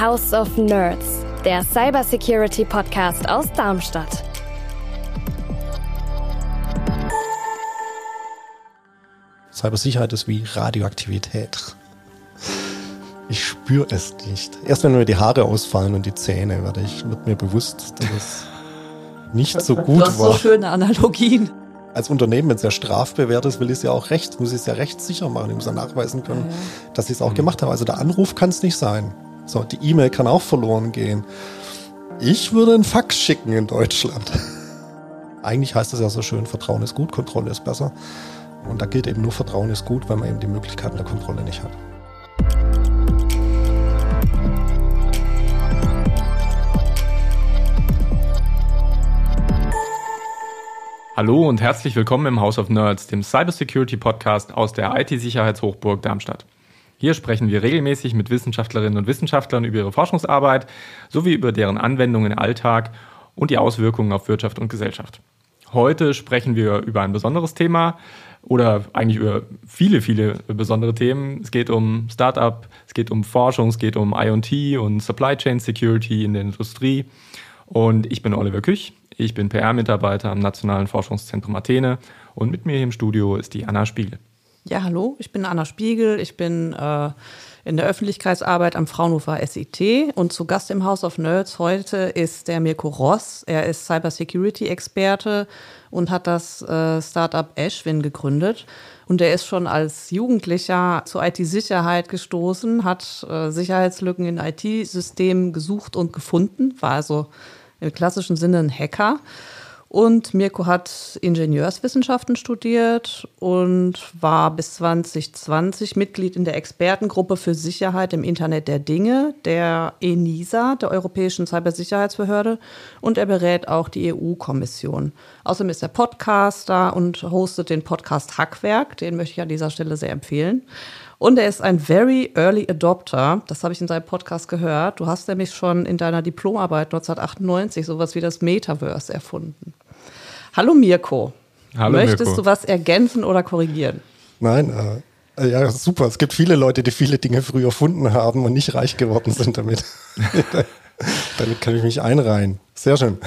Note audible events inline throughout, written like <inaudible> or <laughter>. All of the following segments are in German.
House of Nerds, der Cybersecurity Podcast aus Darmstadt. Cybersicherheit ist wie Radioaktivität. Ich spüre es nicht. Erst wenn mir die Haare ausfallen und die Zähne, werde ich, wird mir bewusst, dass es nicht so gut du hast war. so schöne Analogien. Als Unternehmen, wenn es ja strafbewehrt ist, will ich es ja auch recht, muss ich es ja rechtssicher machen. Ich muss ja nachweisen können, Ja, dass ich es auch gemacht habe. Also der Anruf kann es nicht sein. So, die E-Mail kann auch verloren gehen. Ich würde einen Fax schicken in Deutschland. <laughs> Eigentlich heißt es ja so schön, Vertrauen ist gut, Kontrolle ist besser. Und da gilt eben nur Vertrauen ist gut, weil man eben die Möglichkeiten der Kontrolle nicht hat. Hallo und herzlich willkommen im House of Nerds, dem Cybersecurity Podcast aus der IT-Sicherheitshochburg Darmstadt. Hier sprechen wir regelmäßig mit Wissenschaftlerinnen und Wissenschaftlern über ihre Forschungsarbeit sowie über deren Anwendungen im Alltag und die Auswirkungen auf Wirtschaft und Gesellschaft. Heute sprechen wir über ein besonderes Thema oder eigentlich über viele, viele besondere Themen. Es geht um Startup, es geht um Forschung, es geht um IoT und Supply Chain Security in der Industrie. Und ich bin Oliver Küch, ich bin PR-Mitarbeiter am Nationalen Forschungszentrum Athene und mit mir hier im Studio ist die Anna Spiegel. Ja, hallo, ich bin Anna Spiegel. Ich bin äh, in der Öffentlichkeitsarbeit am Fraunhofer SIT und zu Gast im House of Nerds heute ist der Mirko Ross. Er ist Cybersecurity-Experte und hat das äh, Startup Ashwin gegründet. Und er ist schon als Jugendlicher zur IT-Sicherheit gestoßen, hat äh, Sicherheitslücken in IT-Systemen gesucht und gefunden, war also im klassischen Sinne ein Hacker. Und Mirko hat Ingenieurswissenschaften studiert und war bis 2020 Mitglied in der Expertengruppe für Sicherheit im Internet der Dinge, der ENISA, der Europäischen Cybersicherheitsbehörde. Und er berät auch die EU-Kommission. Außerdem ist er Podcaster und hostet den Podcast Hackwerk. Den möchte ich an dieser Stelle sehr empfehlen. Und er ist ein very early adopter. Das habe ich in seinem Podcast gehört. Du hast nämlich schon in deiner Diplomarbeit 1998 sowas wie das Metaverse erfunden. Hallo Mirko. Hallo Möchtest Mirko. du was ergänzen oder korrigieren? Nein, äh, ja, super. Es gibt viele Leute, die viele Dinge früh erfunden haben und nicht reich geworden sind damit. <laughs> damit kann ich mich einreihen. Sehr schön.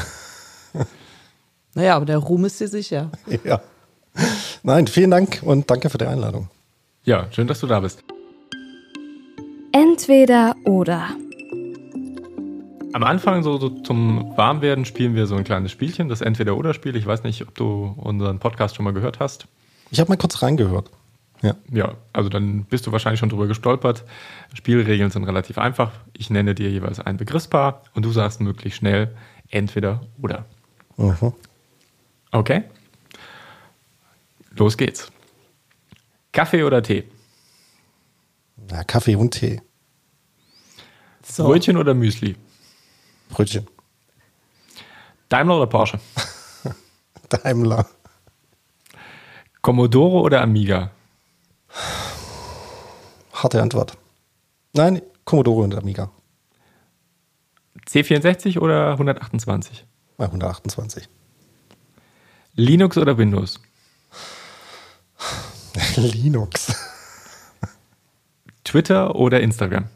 Naja, aber der Ruhm ist dir sicher. Ja. Nein, vielen Dank und danke für die Einladung. Ja, schön, dass du da bist. Entweder oder. Am Anfang, so, so zum Warmwerden, spielen wir so ein kleines Spielchen, das Entweder-Oder-Spiel. Ich weiß nicht, ob du unseren Podcast schon mal gehört hast. Ich habe mal kurz reingehört. Ja. Ja, also dann bist du wahrscheinlich schon drüber gestolpert. Spielregeln sind relativ einfach. Ich nenne dir jeweils ein Begriffspaar und du sagst möglichst schnell entweder oder. Mhm. Okay? Los geht's. Kaffee oder Tee? ja. Kaffee und Tee. So. Brötchen oder Müsli? Brötchen. Daimler oder Porsche? <laughs> Daimler. Commodore oder Amiga? Harte Antwort. Nein, Commodore und Amiga. C64 oder 128? Bei 128. Linux oder Windows? <laughs> Linux. Twitter oder Instagram?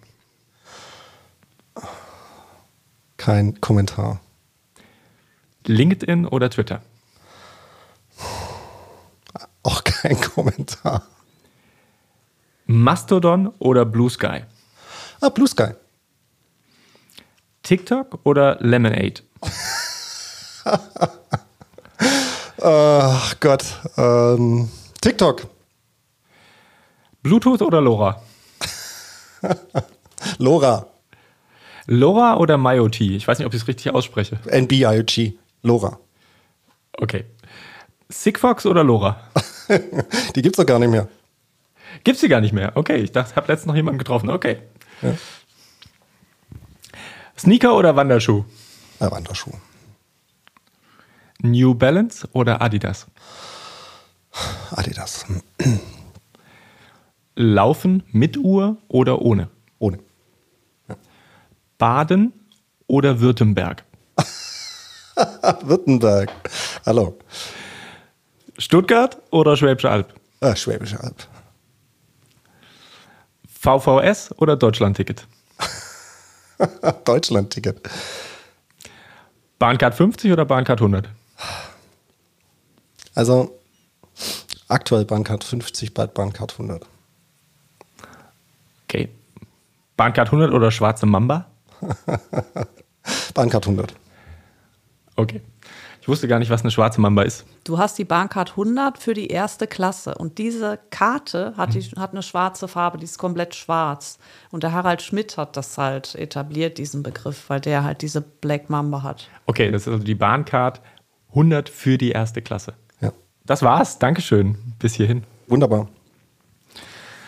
Kein Kommentar. LinkedIn oder Twitter? Auch kein <laughs> Kommentar. Mastodon oder Blue Sky? Ah, Blue Sky. TikTok oder Lemonade? Ach Gott. Ähm, TikTok. Bluetooth oder LoRa? <laughs> Lora. LoRa oder MyOT? Ich weiß nicht, ob ich es richtig ausspreche. NB-IoT. Lora. Okay. Sigfox oder LoRa? <laughs> Die gibt's doch gar nicht mehr. Gibt's die gar nicht mehr? Okay, ich dachte, ich habe letztens noch jemanden getroffen. Okay. Ja. Sneaker oder Wanderschuh? Äh, Wanderschuh. New Balance oder Adidas? Adidas. Laufen mit Uhr oder ohne? Ohne. Baden oder Württemberg? <laughs> Württemberg. Hallo. Stuttgart oder Schwäbische Alb? Ah, Schwäbische Alb. VVS oder Deutschlandticket? <laughs> Deutschland-Ticket. Bahncard 50 oder Bahncard 100? Also aktuell Bahncard 50, bald Bahncard 100. Okay. Bahncard 100 oder schwarze Mamba? <laughs> Bahncard 100. Okay. Ich wusste gar nicht, was eine schwarze Mamba ist. Du hast die Bahncard 100 für die erste Klasse und diese Karte hat, die, hat eine schwarze Farbe, die ist komplett schwarz. Und der Harald Schmidt hat das halt etabliert, diesen Begriff, weil der halt diese Black Mamba hat. Okay, das ist also die Bahncard 100 für die erste Klasse. Ja. Das war's. Dankeschön. Bis hierhin. Wunderbar.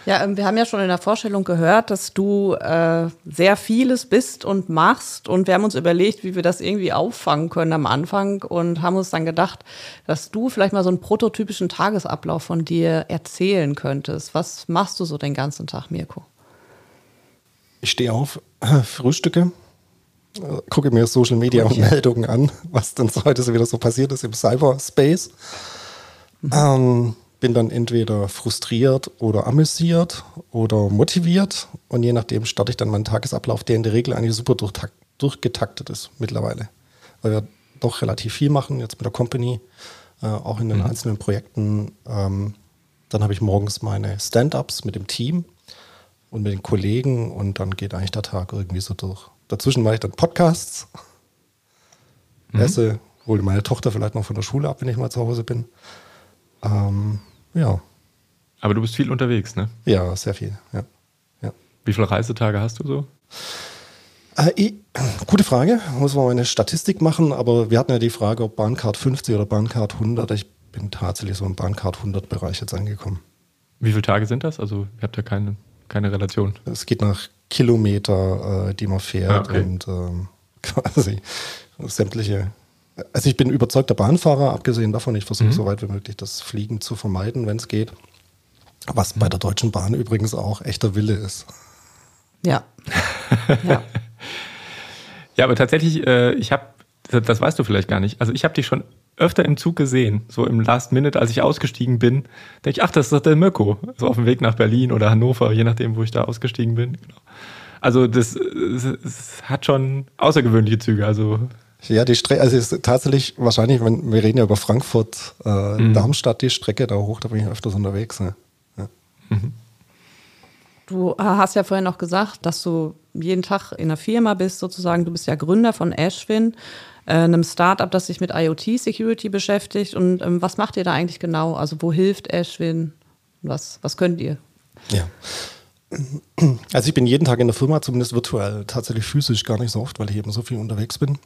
Ja, ähm, wir haben ja schon in der Vorstellung gehört, dass du äh, sehr vieles bist und machst. Und wir haben uns überlegt, wie wir das irgendwie auffangen können am Anfang und haben uns dann gedacht, dass du vielleicht mal so einen prototypischen Tagesablauf von dir erzählen könntest. Was machst du so den ganzen Tag, Mirko? Ich stehe auf, <clears throat> frühstücke, äh, gucke mir Social Media und Meldungen an, was denn heute so wieder so passiert ist im Cyberspace. Mhm. Ähm, bin dann entweder frustriert oder amüsiert oder motiviert und je nachdem starte ich dann meinen Tagesablauf, der in der Regel eigentlich super durchgetaktet ist mittlerweile, weil wir doch relativ viel machen jetzt mit der Company, äh, auch in den mhm. einzelnen Projekten. Ähm, dann habe ich morgens meine Stand-ups mit dem Team und mit den Kollegen und dann geht eigentlich der Tag irgendwie so durch. Dazwischen mache ich dann Podcasts, mhm. esse, hole meine Tochter vielleicht noch von der Schule ab, wenn ich mal zu Hause bin. Ähm, ja. Aber du bist viel unterwegs, ne? Ja, sehr viel, ja. ja. Wie viele Reisetage hast du so? Äh, ich, gute Frage. Muss man mal eine Statistik machen, aber wir hatten ja die Frage, ob Bahncard 50 oder Bahncard 100. Ich bin tatsächlich so im Bahncard 100 Bereich jetzt angekommen. Wie viele Tage sind das? Also, ihr habt ja keine, keine Relation. Es geht nach Kilometer, äh, die man fährt ah, okay. und ähm, <laughs> quasi sämtliche also ich bin überzeugter Bahnfahrer, abgesehen davon, ich versuche mhm. so weit wie möglich das Fliegen zu vermeiden, wenn es geht. Was bei der Deutschen Bahn übrigens auch echter Wille ist. Ja. ja. <laughs> ja, aber tatsächlich, äh, ich habe, das, das weißt du vielleicht gar nicht, also ich habe dich schon öfter im Zug gesehen, so im Last Minute, als ich ausgestiegen bin, denke ich, ach, das ist doch der Mirko, so auf dem Weg nach Berlin oder Hannover, je nachdem, wo ich da ausgestiegen bin. Genau. Also das, das, hat schon außergewöhnliche Züge, also ja, die Strecke, also ist tatsächlich wahrscheinlich, wenn wir reden ja über Frankfurt, äh, mhm. Darmstadt, die Strecke da hoch, da bin ich öfters unterwegs. Ne? Ja. Mhm. Du hast ja vorhin noch gesagt, dass du jeden Tag in einer Firma bist, sozusagen. Du bist ja Gründer von Ashwin, äh, einem Startup, das sich mit IoT-Security beschäftigt. Und ähm, was macht ihr da eigentlich genau? Also, wo hilft Ashwin? Was, was könnt ihr? Ja. Also, ich bin jeden Tag in der Firma, zumindest virtuell, tatsächlich physisch gar nicht so oft, weil ich eben so viel unterwegs bin.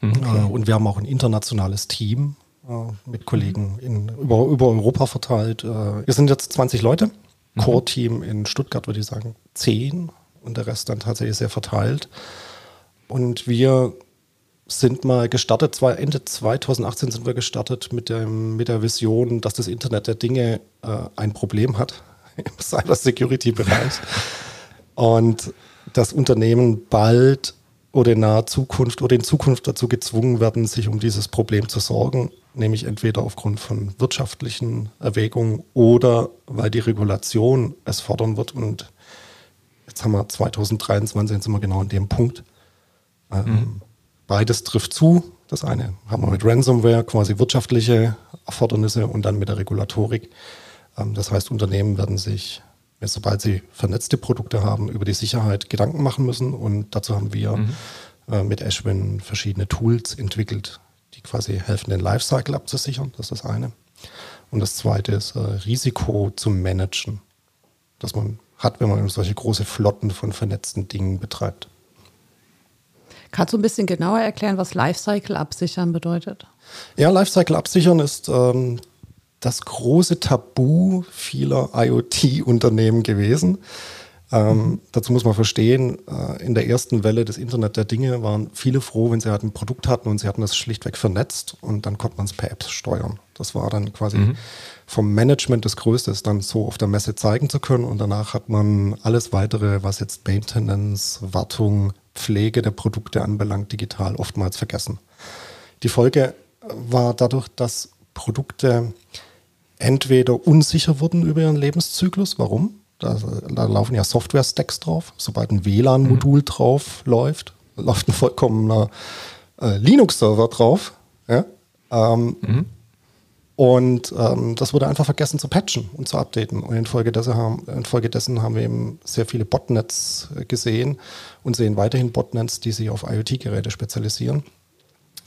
Mhm. Okay. Äh, und wir haben auch ein internationales Team äh, mit Kollegen in, über, über Europa verteilt. Äh, wir sind jetzt 20 Leute. Mhm. Core-Team in Stuttgart würde ich sagen 10 und der Rest dann tatsächlich sehr verteilt. Und wir sind mal gestartet, Ende 2018 sind wir gestartet mit, dem, mit der Vision, dass das Internet der Dinge äh, ein Problem hat <laughs> im Cybersecurity-Bereich. <laughs> und das Unternehmen bald oder in naher Zukunft oder in Zukunft dazu gezwungen werden, sich um dieses Problem zu sorgen, nämlich entweder aufgrund von wirtschaftlichen Erwägungen oder weil die Regulation es fordern wird. Und jetzt haben wir 2023, sind wir genau an dem Punkt. Ähm, mhm. Beides trifft zu. Das eine haben wir mit Ransomware, quasi wirtschaftliche Erfordernisse und dann mit der Regulatorik. Ähm, das heißt, Unternehmen werden sich sobald sie vernetzte Produkte haben, über die Sicherheit Gedanken machen müssen. Und dazu haben wir mhm. äh, mit Ashwin verschiedene Tools entwickelt, die quasi helfen, den Lifecycle abzusichern. Das ist das eine. Und das zweite ist äh, Risiko zu managen, das man hat, wenn man solche große Flotten von vernetzten Dingen betreibt. Kannst du ein bisschen genauer erklären, was Lifecycle absichern bedeutet? Ja, Lifecycle absichern ist ähm, das große Tabu vieler IoT-Unternehmen gewesen. Ähm. Dazu muss man verstehen, äh, in der ersten Welle des Internet der Dinge waren viele froh, wenn sie halt ein Produkt hatten und sie hatten das schlichtweg vernetzt und dann konnte man es per Apps steuern. Das war dann quasi mhm. vom Management das Größte, es dann so auf der Messe zeigen zu können und danach hat man alles weitere, was jetzt Maintenance, Wartung, Pflege der Produkte anbelangt, digital oftmals vergessen. Die Folge war dadurch, dass Produkte entweder unsicher wurden über ihren Lebenszyklus. Warum? Da, da laufen ja Software-Stacks drauf. Sobald ein WLAN-Modul mhm. drauf läuft, läuft ein vollkommener äh, Linux-Server drauf. Ja? Ähm, mhm. Und ähm, das wurde einfach vergessen zu patchen und zu updaten. Und infolgedessen haben, infolgedessen haben wir eben sehr viele Botnets äh, gesehen und sehen weiterhin Botnets, die sich auf IoT-Geräte spezialisieren.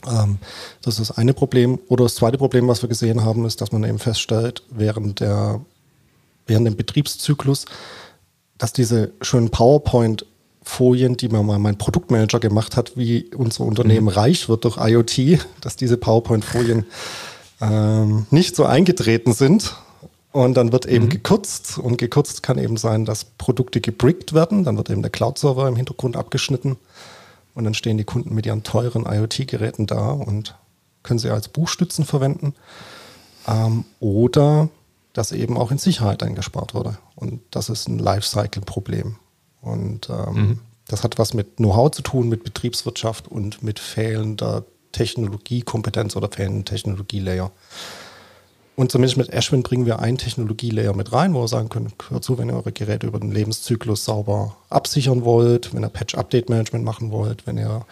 Ähm, das ist das eine Problem. Oder das zweite Problem, was wir gesehen haben, ist, dass man eben feststellt, während, der, während dem Betriebszyklus, dass diese schönen PowerPoint-Folien, die mir mal mein Produktmanager gemacht hat, wie unser Unternehmen mhm. reich wird durch IoT, dass diese PowerPoint-Folien ähm, nicht so eingetreten sind. Und dann wird eben mhm. gekürzt. Und gekürzt kann eben sein, dass Produkte gebrickt werden. Dann wird eben der Cloud-Server im Hintergrund abgeschnitten. Und dann stehen die Kunden mit ihren teuren IoT-Geräten da und können sie als Buchstützen verwenden. Ähm, oder dass eben auch in Sicherheit eingespart wurde. Und das ist ein Lifecycle-Problem. Und ähm, mhm. das hat was mit Know-how zu tun, mit Betriebswirtschaft und mit fehlender Technologiekompetenz oder fehlenden Technologielayer. Und zumindest mit Ashwin bringen wir einen Technologielayer mit rein, wo wir sagen können, hört zu, wenn ihr eure Geräte über den Lebenszyklus sauber absichern wollt, wenn ihr Patch-Update-Management machen wollt, wenn ihr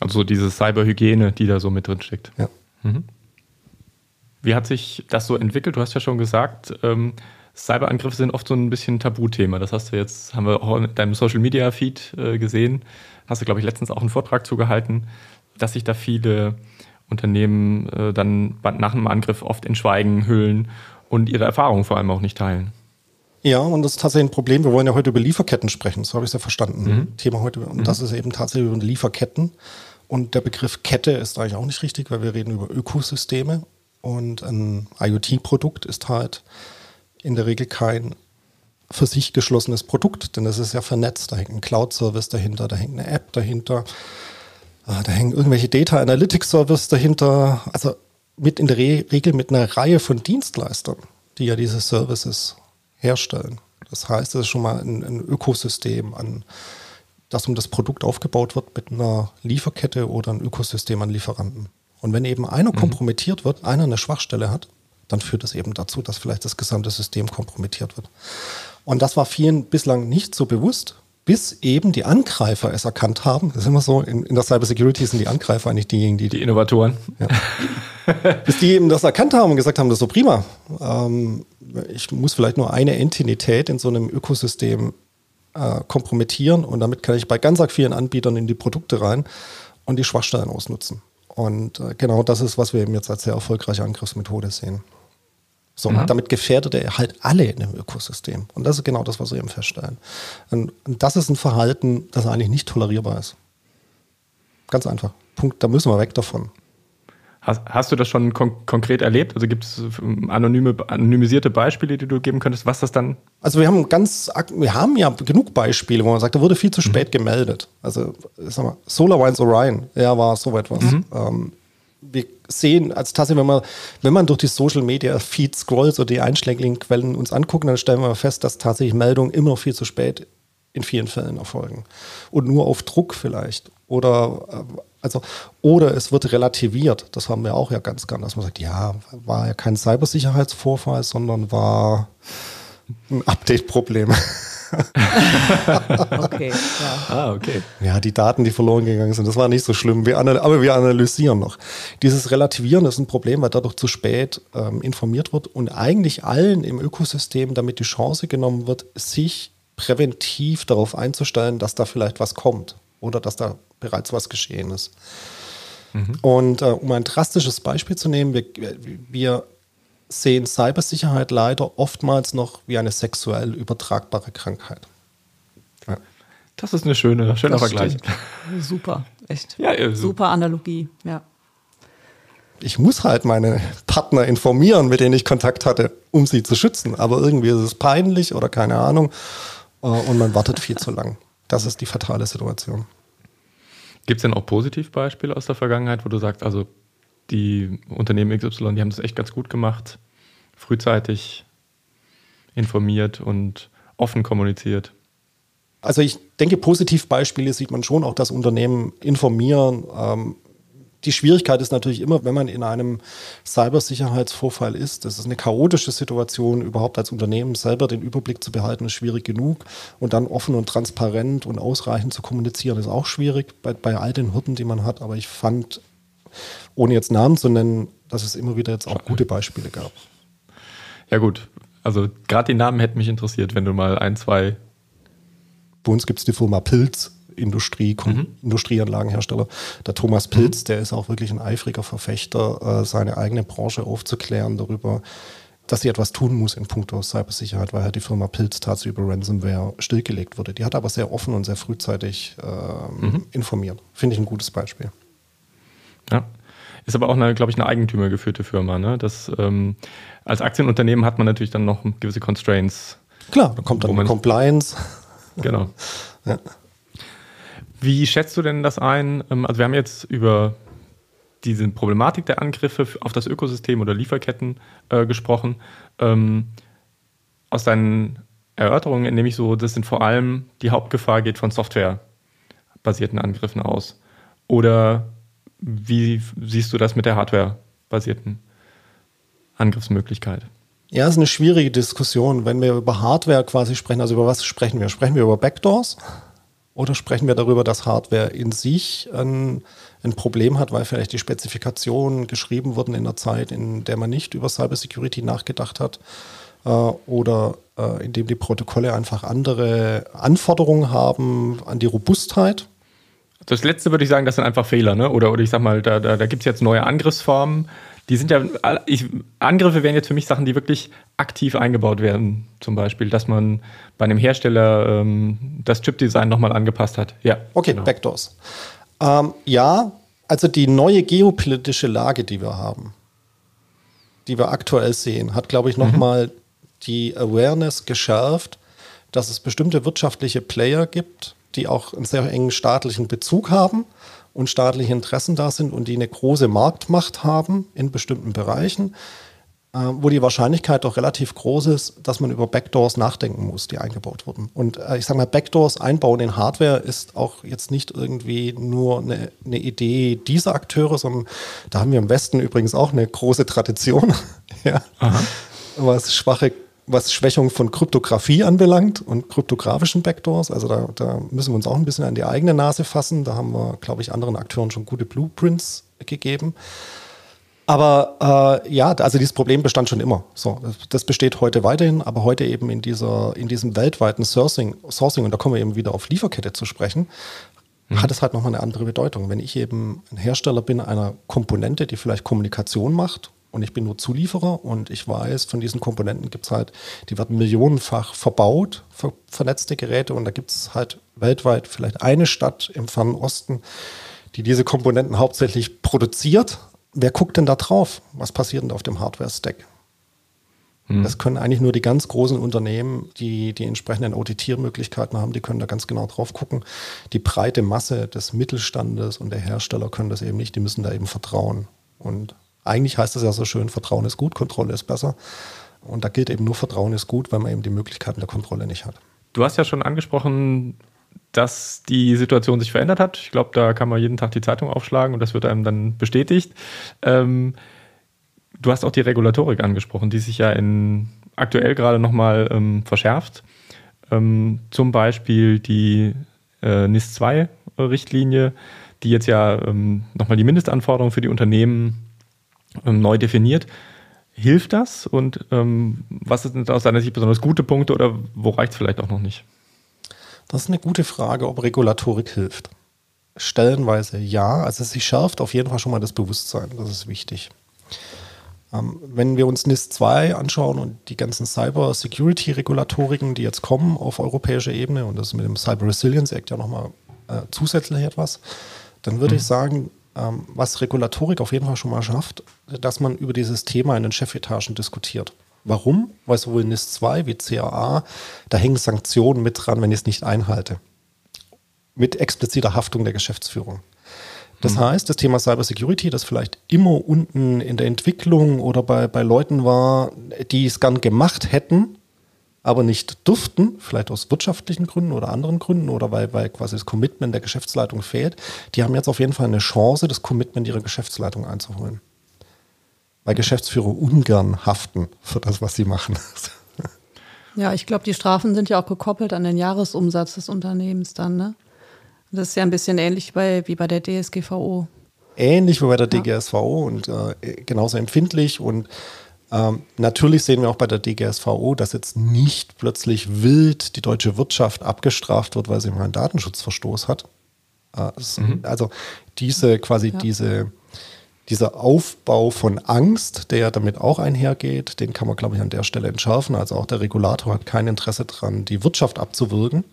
also diese Cyberhygiene, die da so mit drin steckt. Ja. Mhm. Wie hat sich das so entwickelt? Du hast ja schon gesagt, ähm, Cyberangriffe sind oft so ein bisschen ein Tabuthema. Das hast du jetzt, haben wir auch in deinem Social Media Feed äh, gesehen. Hast du, glaube ich, letztens auch einen Vortrag zugehalten dass sich da viele Unternehmen äh, dann nach einem Angriff oft in Schweigen hüllen und ihre Erfahrungen vor allem auch nicht teilen. Ja, und das ist tatsächlich ein Problem. Wir wollen ja heute über Lieferketten sprechen, so habe ich es ja verstanden. Mhm. Thema heute. Und mhm. das ist eben tatsächlich über Lieferketten. Und der Begriff Kette ist eigentlich auch nicht richtig, weil wir reden über Ökosysteme. Und ein IoT-Produkt ist halt in der Regel kein für sich geschlossenes Produkt, denn es ist ja vernetzt. Da hängt ein Cloud-Service dahinter, da hängt eine App dahinter, Ah, da hängen irgendwelche Data Analytics Service dahinter. Also mit in der Re Regel mit einer Reihe von Dienstleistern, die ja diese Services herstellen. Das heißt, es ist schon mal ein, ein Ökosystem an, das um das Produkt aufgebaut wird mit einer Lieferkette oder ein Ökosystem an Lieferanten. Und wenn eben einer mhm. kompromittiert wird, einer eine Schwachstelle hat, dann führt das eben dazu, dass vielleicht das gesamte System kompromittiert wird. Und das war vielen bislang nicht so bewusst, bis eben die Angreifer es erkannt haben. Das ist immer so, in, in der Cybersecurity sind die Angreifer eigentlich diejenigen, die... Die Innovatoren. Ja. <laughs> bis die eben das erkannt haben und gesagt haben, das ist so prima. Ähm, ich muss vielleicht nur eine Entität in so einem Ökosystem äh, kompromittieren und damit kann ich bei ganz vielen Anbietern in die Produkte rein und die Schwachstellen ausnutzen. Und äh, genau das ist, was wir eben jetzt als sehr erfolgreiche Angriffsmethode sehen. So, mhm. damit gefährdet er halt alle in dem Ökosystem. Und das ist genau das, was wir eben feststellen. Und das ist ein Verhalten, das eigentlich nicht tolerierbar ist. Ganz einfach. Punkt, da müssen wir weg davon. Hast, hast du das schon kon konkret erlebt? Also gibt es ähm, anonyme, anonymisierte Beispiele, die du geben könntest, was das dann? Also wir haben ganz, wir haben ja genug Beispiele, wo man sagt, da wurde viel zu spät mhm. gemeldet. Also sag mal, SolarWinds Orion, ja, war so etwas. Mhm. Ähm, wir sehen, als tatsächlich, wenn man, wenn man durch die Social Media Feed scrollt oder die einschlägigen Quellen uns angucken, dann stellen wir fest, dass tatsächlich Meldungen immer viel zu spät in vielen Fällen erfolgen. Und nur auf Druck vielleicht. Oder, äh, also, oder es wird relativiert. Das haben wir auch ja ganz gern, dass man sagt, ja, war ja kein Cybersicherheitsvorfall, sondern war ein Update-Problem. <laughs> okay, ja. Ah, okay. Ja, die Daten, die verloren gegangen sind, das war nicht so schlimm. Wir aber wir analysieren noch. Dieses Relativieren ist ein Problem, weil dadurch zu spät ähm, informiert wird und eigentlich allen im Ökosystem damit die Chance genommen wird, sich präventiv darauf einzustellen, dass da vielleicht was kommt oder dass da bereits was geschehen ist. Mhm. Und äh, um ein drastisches Beispiel zu nehmen, wir, wir sehen Cybersicherheit leider oftmals noch wie eine sexuell übertragbare Krankheit. Ja. Das ist eine schöne, schöner Vergleich. Super, echt. Ja, ja, Super Analogie, ja. Ich muss halt meine Partner informieren, mit denen ich Kontakt hatte, um sie zu schützen. Aber irgendwie ist es peinlich oder keine Ahnung. Äh, und man wartet viel zu lang. Das ist die fatale Situation. Gibt es denn auch Positivbeispiele aus der Vergangenheit, wo du sagst, also die Unternehmen XY, die haben das echt ganz gut gemacht, frühzeitig informiert und offen kommuniziert. Also ich denke, Positivbeispiele sieht man schon, auch dass Unternehmen informieren, ähm, die Schwierigkeit ist natürlich immer, wenn man in einem Cybersicherheitsvorfall ist, das ist eine chaotische Situation, überhaupt als Unternehmen selber den Überblick zu behalten, ist schwierig genug. Und dann offen und transparent und ausreichend zu kommunizieren, ist auch schwierig bei, bei all den Hürden, die man hat. Aber ich fand, ohne jetzt Namen zu nennen, dass es immer wieder jetzt auch gute Beispiele gab. Ja gut, also gerade die Namen hätten mich interessiert, wenn du mal ein, zwei. Bei uns gibt es die Firma Pilz, Industrie, mhm. Industrieanlagenhersteller. Der Thomas Pilz, mhm. der ist auch wirklich ein eifriger Verfechter, äh, seine eigene Branche aufzuklären darüber, dass sie etwas tun muss in puncto Cybersicherheit, weil halt die Firma Pilz tatsächlich über Ransomware stillgelegt wurde. Die hat aber sehr offen und sehr frühzeitig äh, mhm. informiert. Finde ich ein gutes Beispiel. Ja. Ist aber auch, eine, glaube ich, eine eigentümergeführte Firma. Ne? Das, ähm, als Aktienunternehmen hat man natürlich dann noch gewisse Constraints. Klar, da kommt dann Compliance. Genau. <laughs> ja. Wie schätzt du denn das ein? Ähm, also wir haben jetzt über diese Problematik der Angriffe auf das Ökosystem oder Lieferketten äh, gesprochen. Ähm, aus deinen Erörterungen entnehme ich so, das sind vor allem die Hauptgefahr geht von softwarebasierten Angriffen aus. Oder wie siehst du das mit der hardwarebasierten Angriffsmöglichkeit? Ja, ist eine schwierige Diskussion, wenn wir über Hardware quasi sprechen. Also über was sprechen wir? Sprechen wir über Backdoors? Oder sprechen wir darüber, dass Hardware in sich ein, ein, Problem hat, weil vielleicht die Spezifikationen geschrieben wurden in einer Zeit, in der man nicht über Cybersecurity nachgedacht hat äh, oder äh, in dem die Protokolle einfach andere Anforderungen haben an die Robustheit? Das letzte würde ich sagen, das sind einfach Fehler, ne? Oder, oder ich sag mal, da, da, da gibt es jetzt neue Angriffsformen, die sind ja, ich, Angriffe wären jetzt für mich Sachen, die wirklich aktiv eingebaut werden. Zum Beispiel, dass man bei einem Hersteller ähm, das Chipdesign nochmal angepasst hat. Ja. Okay, genau. Backdoors. Ähm, ja, also die neue geopolitische Lage, die wir haben, die wir aktuell sehen, hat, glaube ich, nochmal mhm. die Awareness geschärft, dass es bestimmte wirtschaftliche Player gibt, die auch einen sehr engen staatlichen Bezug haben und staatliche Interessen da sind und die eine große Marktmacht haben in bestimmten Bereichen, äh, wo die Wahrscheinlichkeit doch relativ groß ist, dass man über Backdoors nachdenken muss, die eingebaut wurden. Und äh, ich sage mal, Backdoors einbauen in Hardware ist auch jetzt nicht irgendwie nur eine, eine Idee dieser Akteure, sondern da haben wir im Westen übrigens auch eine große Tradition, <laughs> ja, was schwache was Schwächung von Kryptographie anbelangt und kryptografischen Backdoors. Also da, da, müssen wir uns auch ein bisschen an die eigene Nase fassen. Da haben wir, glaube ich, anderen Akteuren schon gute Blueprints gegeben. Aber äh, ja, also dieses Problem bestand schon immer. So, das besteht heute weiterhin, aber heute eben in dieser, in diesem weltweiten Sourcing, Sourcing, und da kommen wir eben wieder auf Lieferkette zu sprechen, mhm. hat es halt nochmal eine andere Bedeutung. Wenn ich eben ein Hersteller bin einer Komponente, die vielleicht Kommunikation macht und ich bin nur Zulieferer und ich weiß, von diesen Komponenten gibt es halt, die werden millionenfach verbaut, ver vernetzte Geräte und da gibt es halt weltweit vielleicht eine Stadt im Fernen Osten, die diese Komponenten hauptsächlich produziert. Wer guckt denn da drauf? Was passiert denn auf dem Hardware-Stack? Hm. Das können eigentlich nur die ganz großen Unternehmen, die die entsprechenden Auditiermöglichkeiten haben, die können da ganz genau drauf gucken. Die breite Masse des Mittelstandes und der Hersteller können das eben nicht, die müssen da eben vertrauen. Und eigentlich heißt es ja so schön, Vertrauen ist gut, Kontrolle ist besser. Und da gilt eben nur Vertrauen ist gut, weil man eben die Möglichkeiten der Kontrolle nicht hat. Du hast ja schon angesprochen, dass die Situation sich verändert hat. Ich glaube, da kann man jeden Tag die Zeitung aufschlagen und das wird einem dann bestätigt. Ähm, du hast auch die Regulatorik angesprochen, die sich ja in, aktuell gerade nochmal ähm, verschärft. Ähm, zum Beispiel die äh, NIS 2-Richtlinie, die jetzt ja ähm, nochmal die Mindestanforderungen für die Unternehmen neu definiert. Hilft das? Und ähm, was sind aus deiner Sicht besonders gute Punkte oder wo reicht es vielleicht auch noch nicht? Das ist eine gute Frage, ob Regulatorik hilft. Stellenweise ja. Also sie schärft auf jeden Fall schon mal das Bewusstsein. Das ist wichtig. Ähm, wenn wir uns NIS 2 anschauen und die ganzen Cyber-Security-Regulatoriken, die jetzt kommen auf europäischer Ebene, und das mit dem Cyber Resilience Act ja nochmal äh, zusätzlich etwas, dann würde mhm. ich sagen, ähm, was Regulatorik auf jeden Fall schon mal schafft, dass man über dieses Thema in den Chefetagen diskutiert. Warum? Weil sowohl NIS 2 wie CAA, da hängen Sanktionen mit dran, wenn ich es nicht einhalte. Mit expliziter Haftung der Geschäftsführung. Das mhm. heißt, das Thema Cybersecurity, das vielleicht immer unten in der Entwicklung oder bei, bei Leuten war, die es gern gemacht hätten, aber nicht durften, vielleicht aus wirtschaftlichen Gründen oder anderen Gründen oder weil, weil quasi das Commitment der Geschäftsleitung fehlt, die haben jetzt auf jeden Fall eine Chance, das Commitment ihrer Geschäftsleitung einzuholen. Weil Geschäftsführer ungern haften für das, was sie machen. <laughs> Ja, ich glaube, die Strafen sind ja auch gekoppelt an den Jahresumsatz des Unternehmens dann, ne? Das ist ja ein bisschen ähnlich bei, wie bei der DSGVO. Ähnlich wie bei der DGSVO und äh, genauso empfindlich und ähm, natürlich sehen wir auch bei der DGSVO, dass jetzt nicht plötzlich wild die deutsche Wirtschaft abgestraft wird, weil sie mal einen Datenschutzverstoß hat. Äh, es, mhm. Also diese quasi ja. diese dieser Aufbau von Angst, der damit auch einhergeht, den kann man, glaube ich, an der Stelle entschärfen. Also auch der Regulator hat kein Interesse daran, die Wirtschaft abzuwürgen.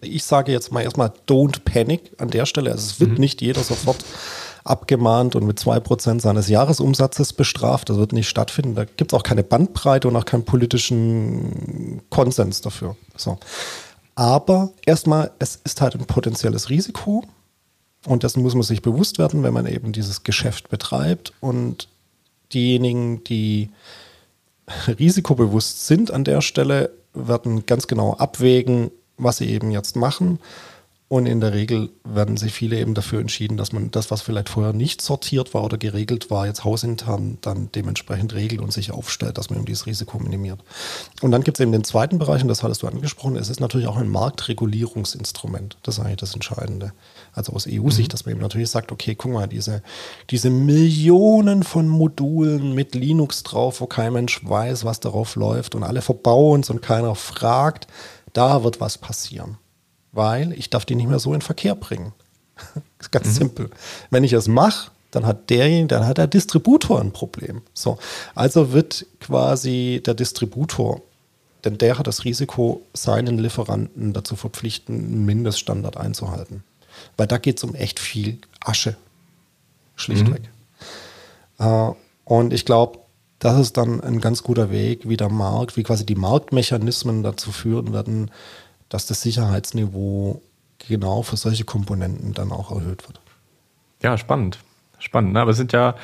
Ich sage jetzt mal erstmal, don't panic an der Stelle. Also es wird mhm. nicht jeder sofort abgemahnt und mit 2% seines Jahresumsatzes bestraft. Das wird nicht stattfinden. Da gibt es auch keine Bandbreite und auch keinen politischen Konsens dafür. So. Aber erstmal, es ist halt ein potenzielles Risiko und dessen muss man sich bewusst werden, wenn man eben dieses Geschäft betreibt. Und diejenigen, die <laughs> risikobewusst sind an der Stelle, werden ganz genau abwägen, was sie eben jetzt machen und in der Regel werden sich viele eben dafür entschieden, dass man das, was vielleicht vorher nicht sortiert war oder geregelt war, jetzt hausintern dann dementsprechend regelt und sich aufstellt, dass man eben dieses Risiko minimiert. Und dann gibt es eben den zweiten Bereich, und das hattest du angesprochen, es ist natürlich auch ein Marktregulierungsinstrument. Das ist eigentlich das Entscheidende. Also aus EU-Sicht, mhm. dass man eben natürlich sagt, okay, guck mal, diese, diese Millionen von Modulen mit Linux drauf, wo kein Mensch weiß, was darauf läuft und alle verbauen es und keiner fragt, da wird was passieren weil ich darf die nicht mehr so in Verkehr bringen. <laughs> ist ganz mhm. simpel. Wenn ich es mache, dann hat derjenige, dann hat der Distributor ein Problem. So, also wird quasi der Distributor, denn der hat das Risiko, seinen Lieferanten dazu verpflichten, einen Mindeststandard einzuhalten. Weil da geht es um echt viel Asche. Schlichtweg. Mhm. Äh, und ich glaube, das ist dann ein ganz guter Weg, wie der Markt, wie quasi die Marktmechanismen dazu führen werden, dass das Sicherheitsniveau genau für solche Komponenten dann auch erhöht wird. Ja, spannend. Spannend. Ne? Aber es sind ja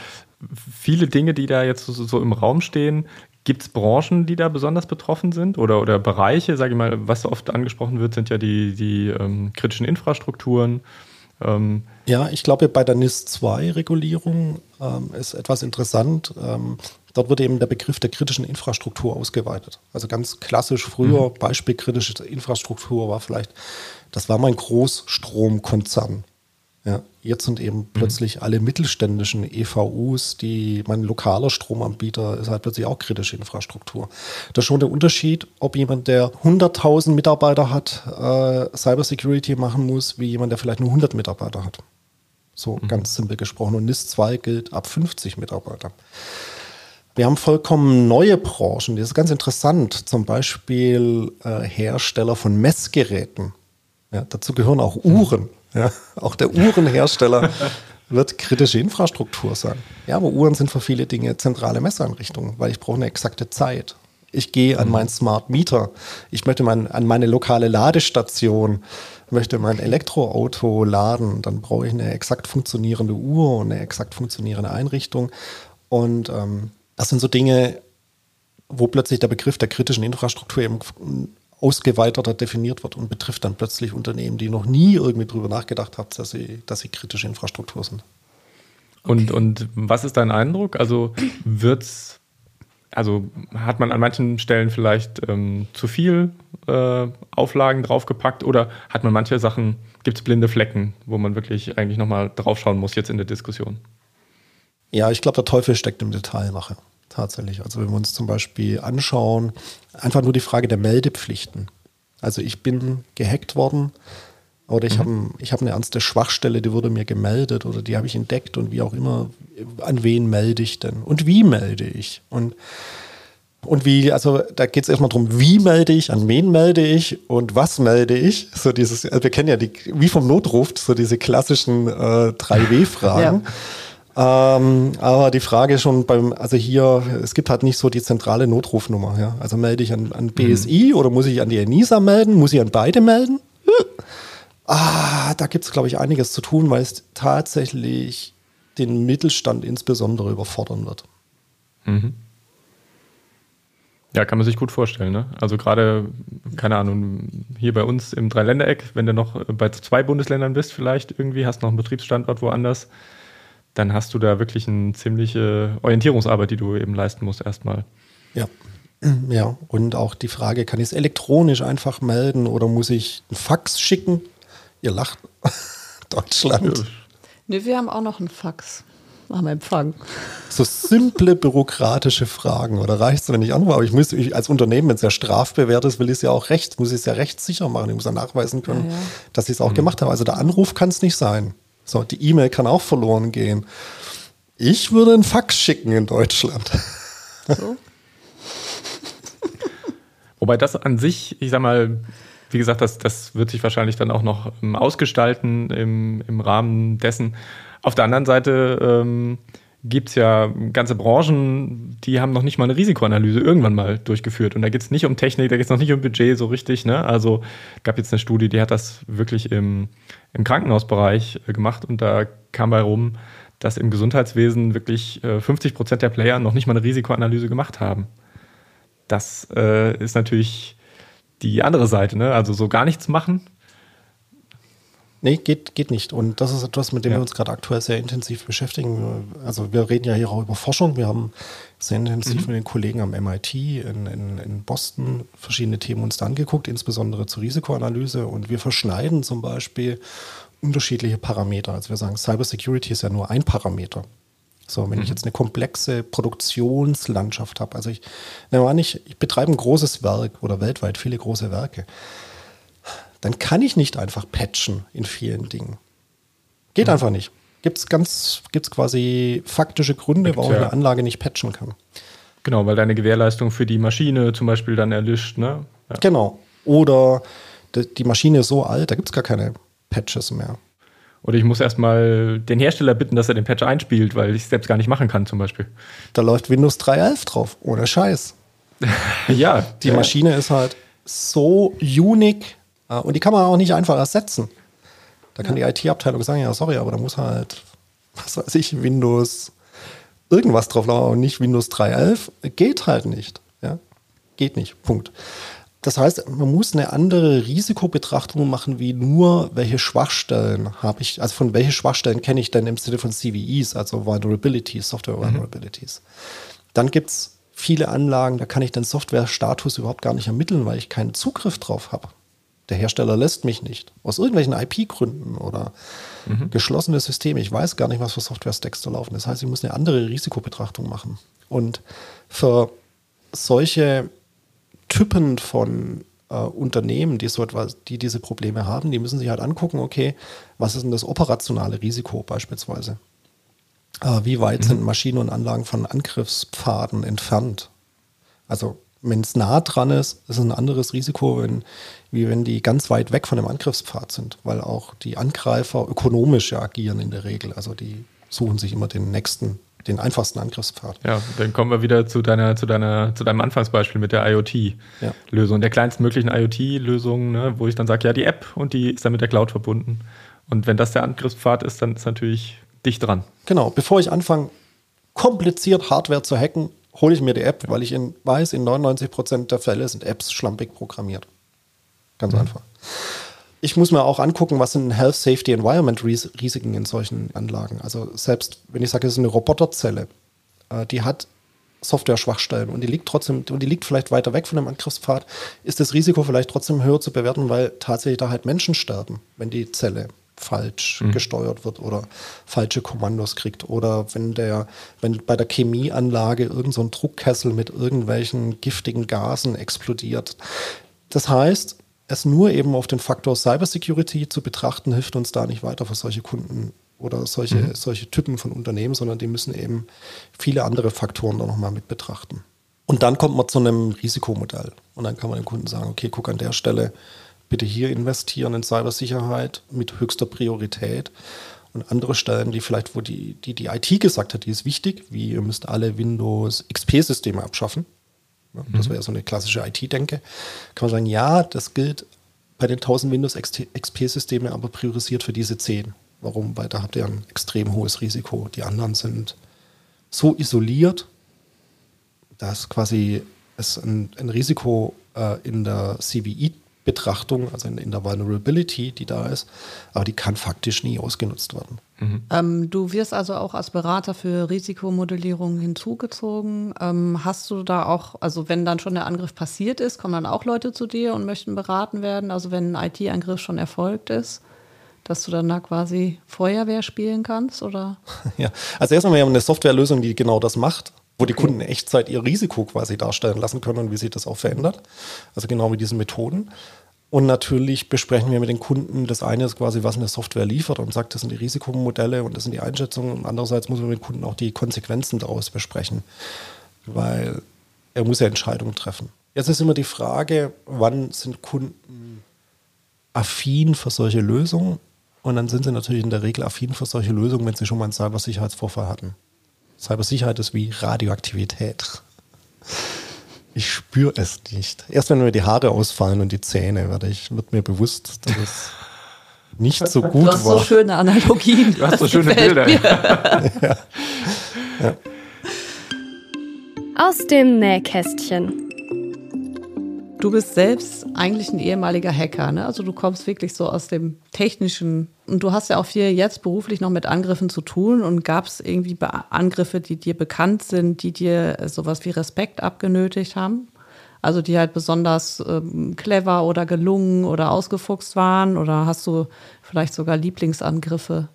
viele Dinge, die da jetzt so, so im Raum stehen. Gibt es Branchen, die da besonders betroffen sind oder, oder Bereiche, sage ich mal, was oft angesprochen wird, sind ja die, die ähm, kritischen Infrastrukturen. Ähm, ja, ich glaube, bei der NIS-2-Regulierung ähm, ist etwas interessant. Dort wird eben der Begriff der kritischen Infrastruktur ausgeweitet. Also ganz klassisch früher, mhm. Beispiel kritische Infrastruktur war vielleicht, das war mein Großstromkonzern. Ja, jetzt sind eben mhm. plötzlich alle mittelständischen EVUs, die mein lokaler Stromanbieter ist halt plötzlich auch kritische Infrastruktur. Das ist schon der Unterschied, ob jemand, der 100.000 Mitarbeiter hat, äh, Cybersecurity machen muss, wie jemand, der vielleicht nur 100 Mitarbeiter hat. So mhm. ganz simpel gesprochen. Und NIS 2 gilt ab 50 Mitarbeitern. Wir haben vollkommen neue Branchen, das ist ganz interessant. Zum Beispiel äh, Hersteller von Messgeräten. Ja, dazu gehören auch Uhren. Ja, <laughs> auch der Uhrenhersteller <laughs> wird kritische Infrastruktur sein. Ja, aber Uhren sind für viele Dinge zentrale Messeinrichtungen, weil ich brauche eine exakte Zeit. Ich gehe an mhm. meinen Smart Meter. Ich möchte mein, an meine lokale Ladestation, möchte mein Elektroauto laden. Dann brauche ich eine exakt funktionierende Uhr und eine exakt funktionierende Einrichtung. Und ähm, das sind so Dinge, wo plötzlich der Begriff der kritischen Infrastruktur eben ausgeweiterter definiert wird und betrifft dann plötzlich Unternehmen, die noch nie irgendwie drüber nachgedacht haben, dass sie, dass sie kritische Infrastruktur sind. Und, und was ist dein Eindruck? Also wird's, also hat man an manchen Stellen vielleicht ähm, zu viel äh, Auflagen draufgepackt oder hat man manche Sachen, gibt es blinde Flecken, wo man wirklich eigentlich nochmal draufschauen muss jetzt in der Diskussion? Ja, ich glaube, der Teufel steckt im Detail nachher. Tatsächlich. Also wenn wir uns zum Beispiel anschauen, einfach nur die Frage der Meldepflichten. Also ich bin gehackt worden oder ich mhm. habe hab eine ernste Schwachstelle, die wurde mir gemeldet oder die habe ich entdeckt und wie auch immer, an wen melde ich denn und wie melde ich? Und und wie, also da geht es erstmal darum, wie melde ich, an wen melde ich und was melde ich. So dieses, also wir kennen ja die, wie vom Notruf, so diese klassischen äh, 3W-Fragen. Ja. Ähm, aber die Frage schon beim, also hier, es gibt halt nicht so die zentrale Notrufnummer. Ja? Also melde ich an, an BSI mhm. oder muss ich an die ENISA melden? Muss ich an beide melden? Ah, da gibt es, glaube ich, einiges zu tun, weil es tatsächlich den Mittelstand insbesondere überfordern wird. Mhm. Ja, kann man sich gut vorstellen. Ne? Also gerade, keine Ahnung, hier bei uns im Dreiländereck, wenn du noch bei zwei Bundesländern bist, vielleicht irgendwie, hast noch einen Betriebsstandort woanders, dann hast du da wirklich eine ziemliche Orientierungsarbeit, die du eben leisten musst erstmal. Ja. <clears throat> Ja, und auch die Frage, kann ich es elektronisch einfach melden oder muss ich einen Fax schicken? Ihr lacht. <laughs> Deutschland. Ne, wir haben auch noch einen Fax am Empfang. So simple bürokratische Fragen. Oder reicht es, wenn ich anrufe? Aber ich muss ich als Unternehmen, wenn es ja strafbewehrt ist, will ich es ja auch recht, muss ich es ja rechtssicher machen. Ich muss ja nachweisen können, ja, ja. dass ich es auch mhm. gemacht habe. Also der Anruf kann es nicht sein. So, die E-Mail kann auch verloren gehen. Ich würde einen Fax schicken in Deutschland. So. Wobei das an sich, ich sag mal, wie gesagt, das, das wird sich wahrscheinlich dann auch noch ähm, ausgestalten im, im Rahmen dessen. Auf der anderen Seite ähm, gibt es ja ganze Branchen, die haben noch nicht mal eine Risikoanalyse irgendwann mal durchgeführt. Und da geht es nicht um Technik, da geht es noch nicht um Budget so richtig. Ne? Also gab jetzt eine Studie, die hat das wirklich im, im Krankenhausbereich äh, gemacht und da kam bei rum, dass im Gesundheitswesen wirklich äh, 50 Prozent der Player noch nicht mal eine Risikoanalyse gemacht haben. Das äh, ist natürlich die andere Seite, ne? Also so gar nichts machen. Nee, geht, geht nicht. Und das ist etwas, mit dem ja. wir uns gerade aktuell sehr intensiv beschäftigen. Also wir reden ja hier auch über Forschung. Wir haben sehr intensiv mhm. mit den Kollegen am MIT in, in, in Boston verschiedene Themen uns da angeguckt, insbesondere zur Risikoanalyse. Und wir verschneiden zum Beispiel unterschiedliche Parameter. Also wir sagen, Cybersecurity ist ja nur ein Parameter. So, wenn mhm. ich jetzt eine komplexe Produktionslandschaft habe, also ich nehme an, ich, ich betreibe ein großes Werk oder weltweit viele große Werke, dann kann ich nicht einfach patchen in vielen Dingen. Geht mhm. einfach nicht. Gibt es ganz, gibt's quasi faktische Gründe, warum ja. eine Anlage nicht patchen kann. Genau, weil deine Gewährleistung für die Maschine zum Beispiel dann erlischt, ne? Ja. Genau. Oder die Maschine ist so alt, da gibt es gar keine Patches mehr. Oder ich muss erstmal den Hersteller bitten, dass er den Patch einspielt, weil ich es selbst gar nicht machen kann, zum Beispiel. Da läuft Windows 3.11 drauf, ohne Scheiß. <laughs> ja. Die Maschine ist halt so unique und die kann man auch nicht einfach ersetzen. Da kann ja. die IT-Abteilung sagen, ja, sorry, aber da muss halt, was weiß ich, Windows irgendwas drauf laufen und nicht Windows 3.11. Geht halt nicht. Ja? Geht nicht. Punkt. Das heißt, man muss eine andere Risikobetrachtung machen, wie nur, welche Schwachstellen habe ich, also von welchen Schwachstellen kenne ich denn im Sinne von CVEs, also Vulnerabilities, Software mhm. Vulnerabilities. Mhm. Dann gibt es viele Anlagen, da kann ich den Software-Status überhaupt gar nicht ermitteln, weil ich keinen Zugriff drauf habe. Der Hersteller lässt mich nicht. Aus irgendwelchen IP-Gründen oder mhm. geschlossene Systeme. Ich weiß gar nicht, was für Software-Stacks da laufen. Das heißt, ich muss eine andere Risikobetrachtung machen. Und für solche Typen von äh, Unternehmen, die so etwas, die diese Probleme haben, die müssen sich halt angucken, okay, was ist denn das operationale Risiko beispielsweise? Äh, wie weit mhm. sind Maschinen und Anlagen von Angriffspfaden entfernt? Also wenn es nah dran ist, ist es ein anderes Risiko, wenn, wie wenn die ganz weit weg von dem Angriffspfad sind, weil auch die Angreifer ökonomisch ja agieren in der Regel. Also die suchen sich immer den nächsten den einfachsten Angriffspfad. Ja, dann kommen wir wieder zu deiner, zu deiner, zu deinem Anfangsbeispiel mit der IoT-Lösung, ja. der kleinstmöglichen IoT-Lösung, ne, wo ich dann sage, ja, die App und die ist dann mit der Cloud verbunden. Und wenn das der Angriffspfad ist, dann ist natürlich dicht dran. Genau, bevor ich anfange, kompliziert Hardware zu hacken, hole ich mir die App, weil ich in, weiß, in 99% der Fälle sind Apps schlampig programmiert. Ganz mhm. einfach ich muss mir auch angucken, was sind Health, Safety, Environment Risiken in solchen Anlagen. Also selbst wenn ich sage, es ist eine Roboterzelle, äh, die hat Software-Schwachstellen und die liegt trotzdem, und die liegt vielleicht weiter weg von dem Angriffspfad, ist das Risiko vielleicht trotzdem höher zu bewerten, weil tatsächlich da halt Menschen sterben, wenn die Zelle falsch mhm. gesteuert wird oder falsche Kommandos kriegt oder wenn der, wenn bei der Chemieanlage irgendein so Druckkessel mit irgendwelchen giftigen Gasen explodiert. Das heißt, es nur eben auf den Faktor Cybersecurity zu betrachten, hilft uns da nicht weiter für solche Kunden oder solche, mhm. solche Typen von Unternehmen, sondern die müssen eben viele andere Faktoren da nochmal mit betrachten. Und dann kommt man zu einem Risikomodell. Und dann kann man dem Kunden sagen, okay, guck an der Stelle, bitte hier investieren in Cybersicherheit mit höchster Priorität. Und andere Stellen, die vielleicht, wo die, die, die IT gesagt hat, die ist wichtig, wie ihr müsst alle Windows XP-Systeme abschaffen. Das mhm. wäre so eine klassische IT-Denke. Kann man sagen, ja, das gilt bei den 1000 Windows XP-Systeme, aber priorisiert für diese 10. Warum? Weil da habt ihr ein extrem hohes Risiko. Die anderen sind so isoliert, dass quasi ist ein, ein Risiko äh, in der CVE-Betrachtung, also in, in, der Vulnerability, die da ist, aber die kann faktisch nie ausgenutzt werden. Mhm. Ähm, du wirst also auch als Berater für Risikomodellierung hinzugezogen. Ähm, hast du da auch, also wenn dann schon der Angriff passiert ist, kommen dann auch Leute zu dir und möchten beraten werden? Also wenn ein IT-Angriff schon erfolgt ist? dass du dann da quasi Feuerwehr spielen kannst, oder? <laughs> Ja, also erstmal wir haben eine Softwarelösung, die genau das macht, wo die Kunden in Echtzeit ihr Risiko quasi darstellen lassen können und wie sich das auch verändert. Also genau mit diesen Methoden. Und natürlich besprechen wir mit den Kunden, das eine ist quasi, was eine Software liefert und sagt, das sind die Risikomodelle und das sind die Einschätzungen. Und andererseits muss man mit dem Kunden auch die Konsequenzen daraus besprechen, weil er muss ja Entscheidungen treffen. Jetzt ist immer die Frage, wann sind Kunden affin für solche Lösungen und dann sind sie natürlich in der Regel affin für solche Lösungen, wenn sie schon mal einen Cybersicherheitsvorfall hatten. Cybersicherheit ist wie Radioaktivität. Ich spüre es nicht. Erst wenn mir die Haare ausfallen und die Zähne, werde ich, wird mir bewusst, dass es nicht so gut war. Du hast war. so schöne Analogien. Du hast so schöne Bilder. <laughs> ja. Ja. Aus dem Nähkästchen. Du bist selbst eigentlich ein ehemaliger Hacker, ne? Also du kommst wirklich so aus dem technischen und du hast ja auch viel jetzt beruflich noch mit Angriffen zu tun und gab es irgendwie Angriffe, die dir bekannt sind, die dir sowas wie Respekt abgenötigt haben? Also die halt besonders ähm, clever oder gelungen oder ausgefuchst waren? Oder hast du vielleicht sogar Lieblingsangriffe?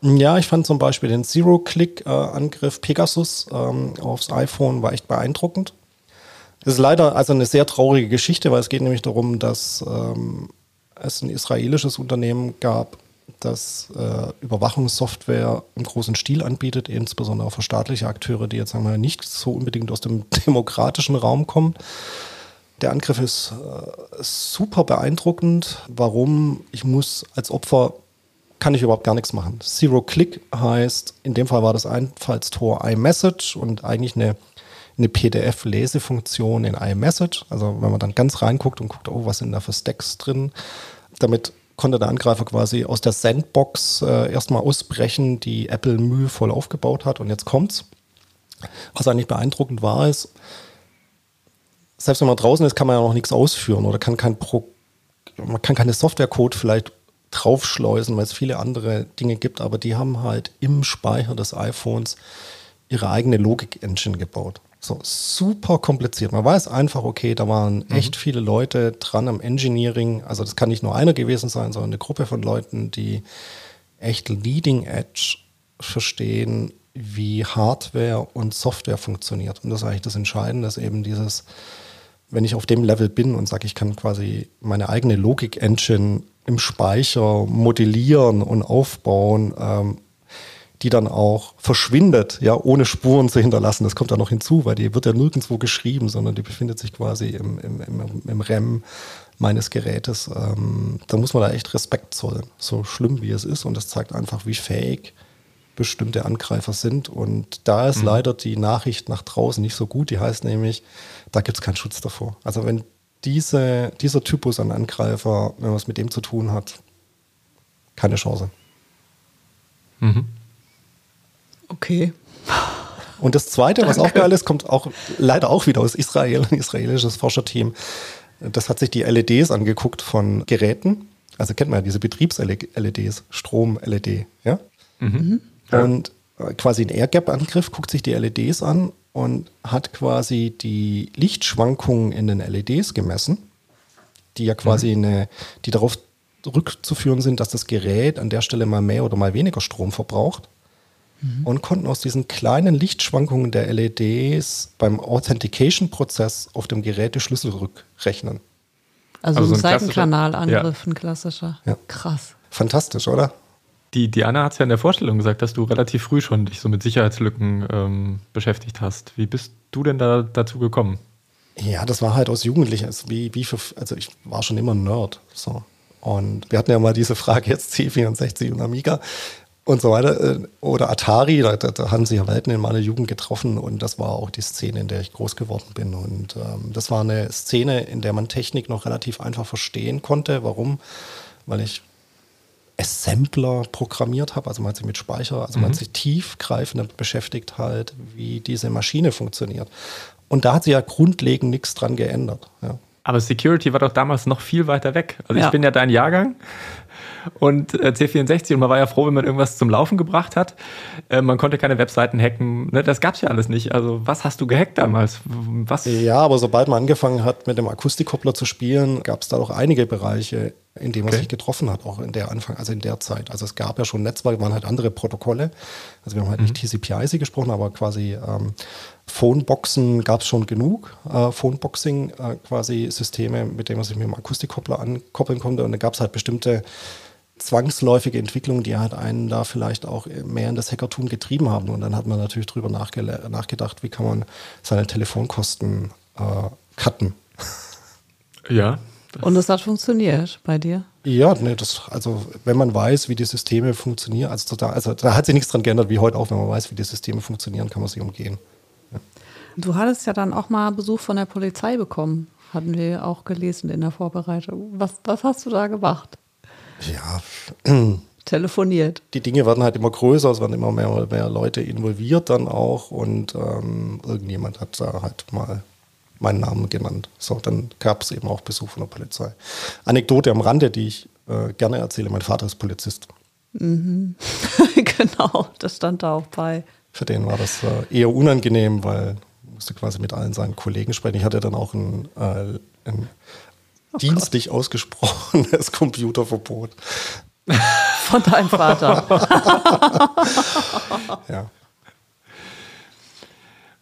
Ja, ich fand zum Beispiel den Zero-Click-Angriff Pegasus ähm, aufs iPhone war echt beeindruckend. Das ist leider also eine sehr traurige Geschichte, weil es geht nämlich darum, dass ähm, es ein israelisches Unternehmen gab, das äh, Überwachungssoftware im großen Stil anbietet, insbesondere für staatliche Akteure, die jetzt sagen wir, nicht so unbedingt aus dem <laughs> demokratischen Raum kommen. Der Angriff ist äh, super beeindruckend. Warum? Ich muss als Opfer kann ich überhaupt gar nichts machen. Zero Click heißt, in dem Fall war das Einfallstor iMessage und eigentlich eine eine PDF-Lesefunktion in iMessage. Also wenn man dann ganz reinguckt und guckt, oh, was sind da für Stacks drin. Damit konnte der Angreifer quasi aus der Sandbox äh, erstmal ausbrechen, die Apple mühevoll aufgebaut hat. Und jetzt kommt's. Was eigentlich beeindruckend war, ist, selbst wenn man draußen ist, kann man ja noch nichts ausführen oder kann kein Pro man kann keine Softwarecode vielleicht draufschleusen, weil es viele andere Dinge gibt, aber die haben halt im Speicher des iPhones ihre eigene Logik-Engine gebaut. So super kompliziert. Man weiß einfach, okay, da waren mhm. echt viele Leute dran am Engineering. Also das kann nicht nur einer gewesen sein, sondern eine Gruppe von Leuten, die echt Leading Edge verstehen, wie Hardware und Software funktioniert. Und das ist eigentlich das Entscheidende, dass eben dieses, wenn ich auf dem Level bin und sage, ich kann quasi meine eigene Logik-Engine im Speicher modellieren und aufbauen, ähm, die dann auch verschwindet, ja, ohne Spuren zu hinterlassen. Das kommt da noch hinzu, weil die wird ja nirgendwo geschrieben, sondern die befindet sich quasi im, im, im, im REM meines Gerätes. Ähm, da muss man da echt Respekt zollen, so schlimm wie es ist. Und das zeigt einfach, wie fähig bestimmte Angreifer sind. Und da ist mhm. leider die Nachricht nach draußen nicht so gut. Die heißt nämlich, da gibt es keinen Schutz davor. Also wenn diese, dieser Typus an Angreifer, wenn man es mit dem zu tun hat, keine Chance. Mhm. Okay. Und das Zweite, was auch geil ist, kommt auch leider auch wieder aus Israel, ein israelisches Forscherteam. Das hat sich die LEDs angeguckt von Geräten. Also kennt man ja diese Betriebs-LEDs, Strom-LED, ja? Mhm. Und äh, quasi ein Airgap-Angriff guckt sich die LEDs an und hat quasi die Lichtschwankungen in den LEDs gemessen, die ja quasi mhm. eine, die darauf rückzuführen sind, dass das Gerät an der Stelle mal mehr oder mal weniger Strom verbraucht mhm. und konnten aus diesen kleinen Lichtschwankungen der LEDs beim Authentication-Prozess auf dem Gerät die Schlüssel rückrechnen. Also, also ein, ein Seitenkanalangriff, ja. ein klassischer. Ja. Krass. Fantastisch, oder? Die, die Anna hat es ja in der Vorstellung gesagt, dass du relativ früh schon dich so mit Sicherheitslücken ähm, beschäftigt hast. Wie bist du denn da dazu gekommen? Ja, das war halt aus Jugendlichen. Wie, wie für, also ich war schon immer ein Nerd. So. Und wir hatten ja mal diese Frage jetzt C64 und Amiga und so weiter. Äh, oder Atari, da, da, haben sie ja Welten in meiner Jugend getroffen und das war auch die Szene, in der ich groß geworden bin. Und ähm, das war eine Szene, in der man Technik noch relativ einfach verstehen konnte. Warum? Weil ich Assembler programmiert habe. Also man hat sich mit Speicher, also man hat sich tiefgreifend damit beschäftigt halt, wie diese Maschine funktioniert. Und da hat sich ja grundlegend nichts dran geändert. Ja. Aber Security war doch damals noch viel weiter weg. Also Ja. ich bin ja dein Jahrgang und äh, C64 und man war ja froh, wenn man irgendwas zum Laufen gebracht hat. Äh, man konnte keine Webseiten hacken. Ne? Das gab's ja alles nicht. Also was hast du gehackt damals? Was? Ja, aber sobald man angefangen hat, mit dem Akustikkoppler zu spielen, gab es da doch einige Bereiche, in denen man Okay. sich getroffen hat, auch in der Anfang, also in der Zeit. Also es gab ja schon Netzwerke, waren halt andere Protokolle. Also wir haben halt nicht TCP/IP gesprochen, aber quasi ähm, Phoneboxen gab es schon genug. Äh, Phoneboxing äh, quasi Systeme, mit denen man sich mit dem Akustikkoppler ankoppeln konnte. Und da gab es halt bestimmte zwangsläufige Entwicklungen, die halt einen da vielleicht auch mehr in das Hackertum getrieben haben. Und dann hat man natürlich drüber nachgedacht, wie kann man seine Telefonkosten äh, cutten. Ja. Und es hat funktioniert bei dir. Ja, nee, das, also wenn man weiß, wie die Systeme funktionieren, also da, also da hat sich nichts dran geändert, wie heute auch, wenn man weiß, wie die Systeme funktionieren, kann man sie umgehen. Du hattest ja dann auch mal Besuch von der Polizei bekommen. Hatten wir auch gelesen in der Vorbereitung. Was, was hast du da gemacht? Ja, Telefoniert. die Dinge werden halt immer größer, es werden immer mehr und mehr Leute involviert dann auch und ähm, irgendjemand hat da halt mal meinen Namen genannt. So, dann gab es eben auch Besuch von der Polizei. Anekdote am Rande, die ich äh, gerne erzähle, mein Vater ist Polizist. <laughs> genau, das stand da auch bei. Für den war das äh, eher unangenehm, weil musste quasi mit allen seinen Kollegen sprechen. Ich hatte dann auch ein, äh, ein <laughs> dienstlich ausgesprochenes <laughs> Computerverbot. Von deinem Vater. <laughs> Ja.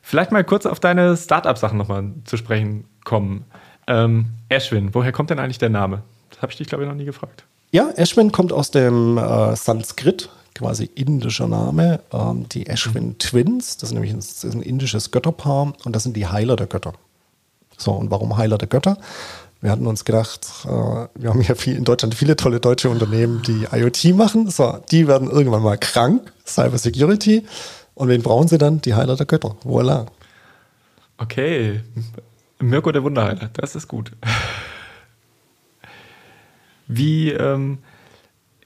Vielleicht mal kurz auf deine Startup-Sachen nochmal zu sprechen kommen. Ähm, Ashwin, woher kommt denn eigentlich der Name? Das habe ich dich, glaube ich, noch nie gefragt. Ja, Ashwin kommt aus dem äh, Sanskrit, quasi indischer Name. Ähm, die Ashwin Twins, das ist nämlich ein, ist ein indisches Götterpaar und das sind die Heiler der Götter. So, und warum Heiler der Götter? Wir hatten uns gedacht, äh, wir haben ja viel, in Deutschland viele tolle deutsche Unternehmen, die IoT machen. So, die werden irgendwann mal krank, Cyber Security. Und wen brauchen sie dann? Die Heiler der Götter. Voila. Okay. Mirko der Wunderheiler, das ist gut. Wie ähm,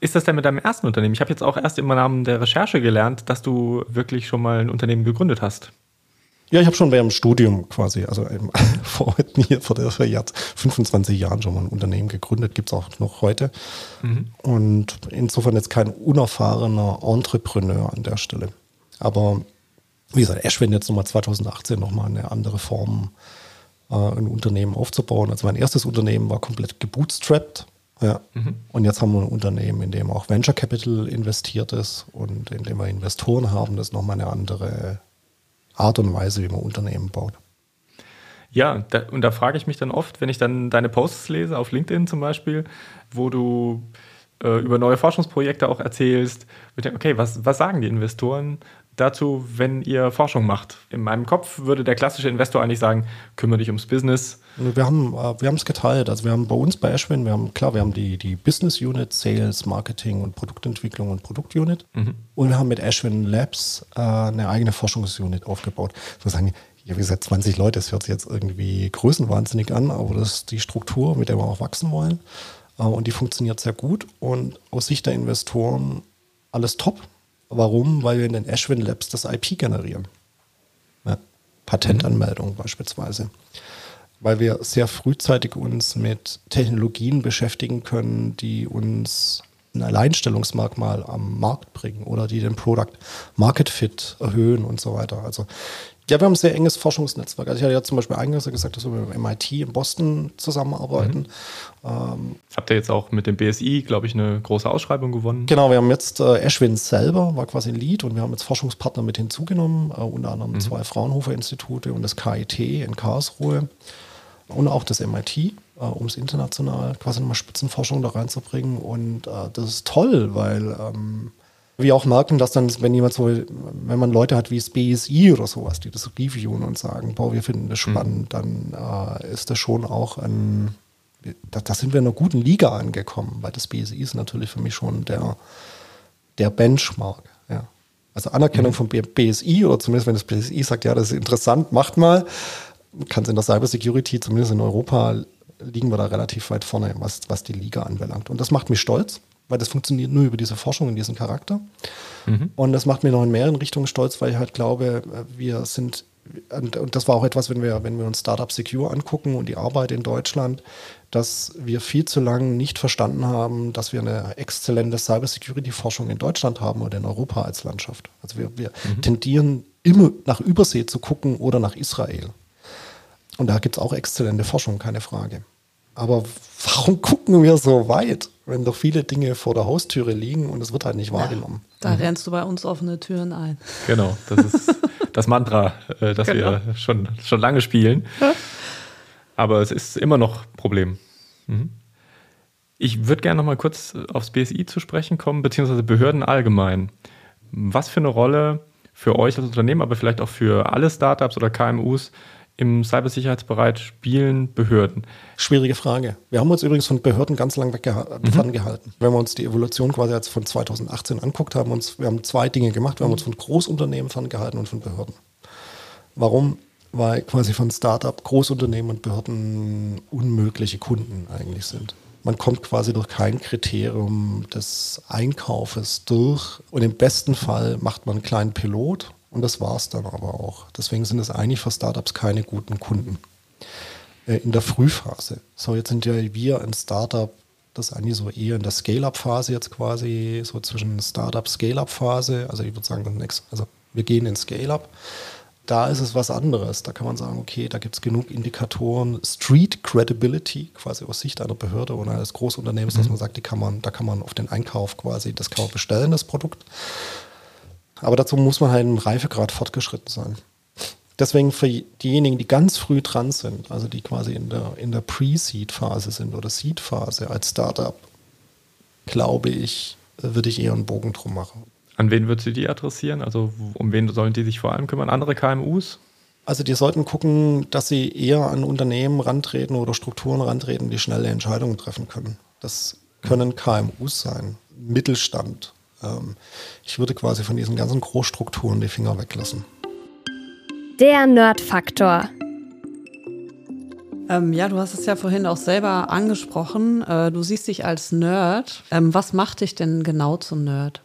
ist das denn mit deinem ersten Unternehmen? Ich habe jetzt auch erst im Rahmen der Recherche gelernt, dass du wirklich schon mal ein Unternehmen gegründet hast. Ja, ich habe schon während dem Studium quasi, also eben <laughs> vor, hier, vor, der, vor Jahr, 25 Jahren schon mal ein Unternehmen gegründet, gibt es auch noch heute. Und insofern jetzt kein unerfahrener Entrepreneur an der Stelle. Aber wie gesagt, Ashwin jetzt nochmal 2018 nochmal eine andere Form, äh, ein Unternehmen aufzubauen. Also mein erstes Unternehmen war komplett gebootstrapped. Ja. Und jetzt haben wir ein Unternehmen, in dem auch Venture Capital investiert ist und in dem wir Investoren haben. Das ist nochmal eine andere Art und Weise, wie man Unternehmen baut. Ja, da, und da frage ich mich dann oft, wenn ich dann deine Posts lese, auf LinkedIn zum Beispiel, wo du äh, über neue Forschungsprojekte auch erzählst, ich denke, okay, was, was sagen die Investoren dazu, wenn ihr Forschung macht? In meinem Kopf würde der klassische Investor eigentlich sagen, kümmere dich ums Business. Wir haben äh, wir es geteilt. Also wir haben bei uns bei Ashwin, wir haben klar, wir haben die, die Business Unit, Sales, Marketing und Produktentwicklung und Produktunit. Und wir haben mit Ashwin Labs äh, eine eigene Forschungsunit aufgebaut. Ich muss sagen, ja, wie gesagt, 20 Leute, das hört sich jetzt irgendwie größenwahnsinnig an, aber das ist die Struktur, mit der wir auch wachsen wollen. Äh, und die funktioniert sehr gut. Und aus Sicht der Investoren alles top. Warum? Weil wir in den Ashwin Labs das IP generieren. Ja, Patentanmeldung beispielsweise. Weil wir sehr frühzeitig uns mit Technologien beschäftigen können, die uns ein Alleinstellungsmerkmal am Markt bringen oder die den Product Market Fit erhöhen und so weiter. Also ja, wir haben ein sehr enges Forschungsnetzwerk. Also ich hatte ja zum Beispiel eingangs gesagt, dass wir mit dem MIT in Boston zusammenarbeiten. Ähm, Habt ihr jetzt auch mit dem BSI, glaube ich, eine große Ausschreibung gewonnen? Genau, wir haben jetzt äh, Ashwin selber, war quasi ein Lead und wir haben jetzt Forschungspartner mit hinzugenommen, äh, unter anderem zwei Fraunhofer-Institute und das KIT in Karlsruhe und auch das MIT, äh, um es international quasi nochmal Spitzenforschung da reinzubringen. Und äh, das ist toll, weil ähm, wir auch merken, dass dann, wenn jemand so, wenn man Leute hat wie das BSI oder sowas, die das reviewen und sagen, boah, wir finden das spannend, dann äh, ist das schon auch ein, da, da sind wir in einer guten Liga angekommen, weil das BSI ist natürlich für mich schon der, der Benchmark. Ja. Also Anerkennung vom B- BSI oder zumindest wenn das BSI sagt, ja, das ist interessant, macht mal, kann es in der Cybersecurity, zumindest in Europa, liegen wir da relativ weit vorne, was, was die Liga anbelangt. Und das macht mich stolz, weil das funktioniert nur über diese Forschung und diesen Charakter. Mhm. Und das macht mir noch in mehreren Richtungen stolz, weil ich halt glaube, wir sind, und, und das war auch etwas, wenn wir, wenn wir uns Startup Secure angucken und die Arbeit in Deutschland, dass wir viel zu lange nicht verstanden haben, dass wir eine exzellente Cybersecurity-Forschung in Deutschland haben oder in Europa als Landschaft. Also wir, wir mhm. tendieren immer nach Übersee zu gucken oder nach Israel. Und da gibt es auch exzellente Forschung, keine Frage. Aber warum gucken wir so weit, wenn doch viele Dinge vor der Haustüre liegen und es wird halt nicht wahrgenommen? Ja, da mhm. rennst du bei uns offene Türen ein. Genau, das ist das Mantra, äh, das genau. wir schon, schon lange spielen. Aber es ist immer noch ein Problem. Mhm. Ich würde gerne noch mal kurz aufs BSI zu sprechen kommen, beziehungsweise Behörden allgemein. Was für eine Rolle für euch als Unternehmen, aber vielleicht auch für alle Startups oder KMUs im Cybersicherheitsbereich spielen Behörden? Schwierige Frage. Wir haben uns übrigens von Behörden ganz lang weggehalten. Mhm. Wenn wir uns die Evolution quasi jetzt von 2018 anguckt, haben uns, wir haben zwei Dinge gemacht. Wir haben uns von Großunternehmen ferngehalten und von Behörden. Warum? Weil quasi von Startup Großunternehmen und Behörden unmögliche Kunden eigentlich sind. Man kommt quasi durch kein Kriterium des Einkaufes durch und im besten Fall macht man einen kleinen Pilot und das war es dann aber auch. Deswegen sind es eigentlich für Startups keine guten Kunden. Äh, in der Frühphase. So, jetzt sind ja wir ein Startup, das eigentlich so eher in der Scale-Up-Phase jetzt quasi, so zwischen Startup-Scale-Up-Phase, also ich würde sagen, also wir gehen in Scale-Up. Da ist es was anderes. Da kann man sagen, okay, da gibt es genug Indikatoren, Street Credibility, quasi aus Sicht einer Behörde oder eines Großunternehmens, mhm. dass man sagt, die kann man, da kann man auf den Einkauf quasi, das kann man bestellen, das Produkt. Aber dazu muss man halt im Reifegrad fortgeschritten sein. Deswegen für diejenigen, die ganz früh dran sind, also die quasi in der, in der Pre-Seed-Phase sind oder Seed-Phase als Startup, glaube ich, würde ich eher einen Bogen drum machen. An wen würdest du die adressieren? Also um wen sollen die sich vor allem kümmern? Andere KMUs? Also die sollten gucken, dass sie eher an Unternehmen rantreten oder Strukturen rantreten, die schnelle Entscheidungen treffen können. Das können KMUs sein, Mittelstand, ähm, ich würde quasi von diesen ganzen Großstrukturen die Finger weglassen. Der Nerd-Faktor. Ähm, ja, du hast es ja vorhin auch selber angesprochen. Äh, du siehst dich als Nerd. Ähm, was macht dich denn genau zum Nerd?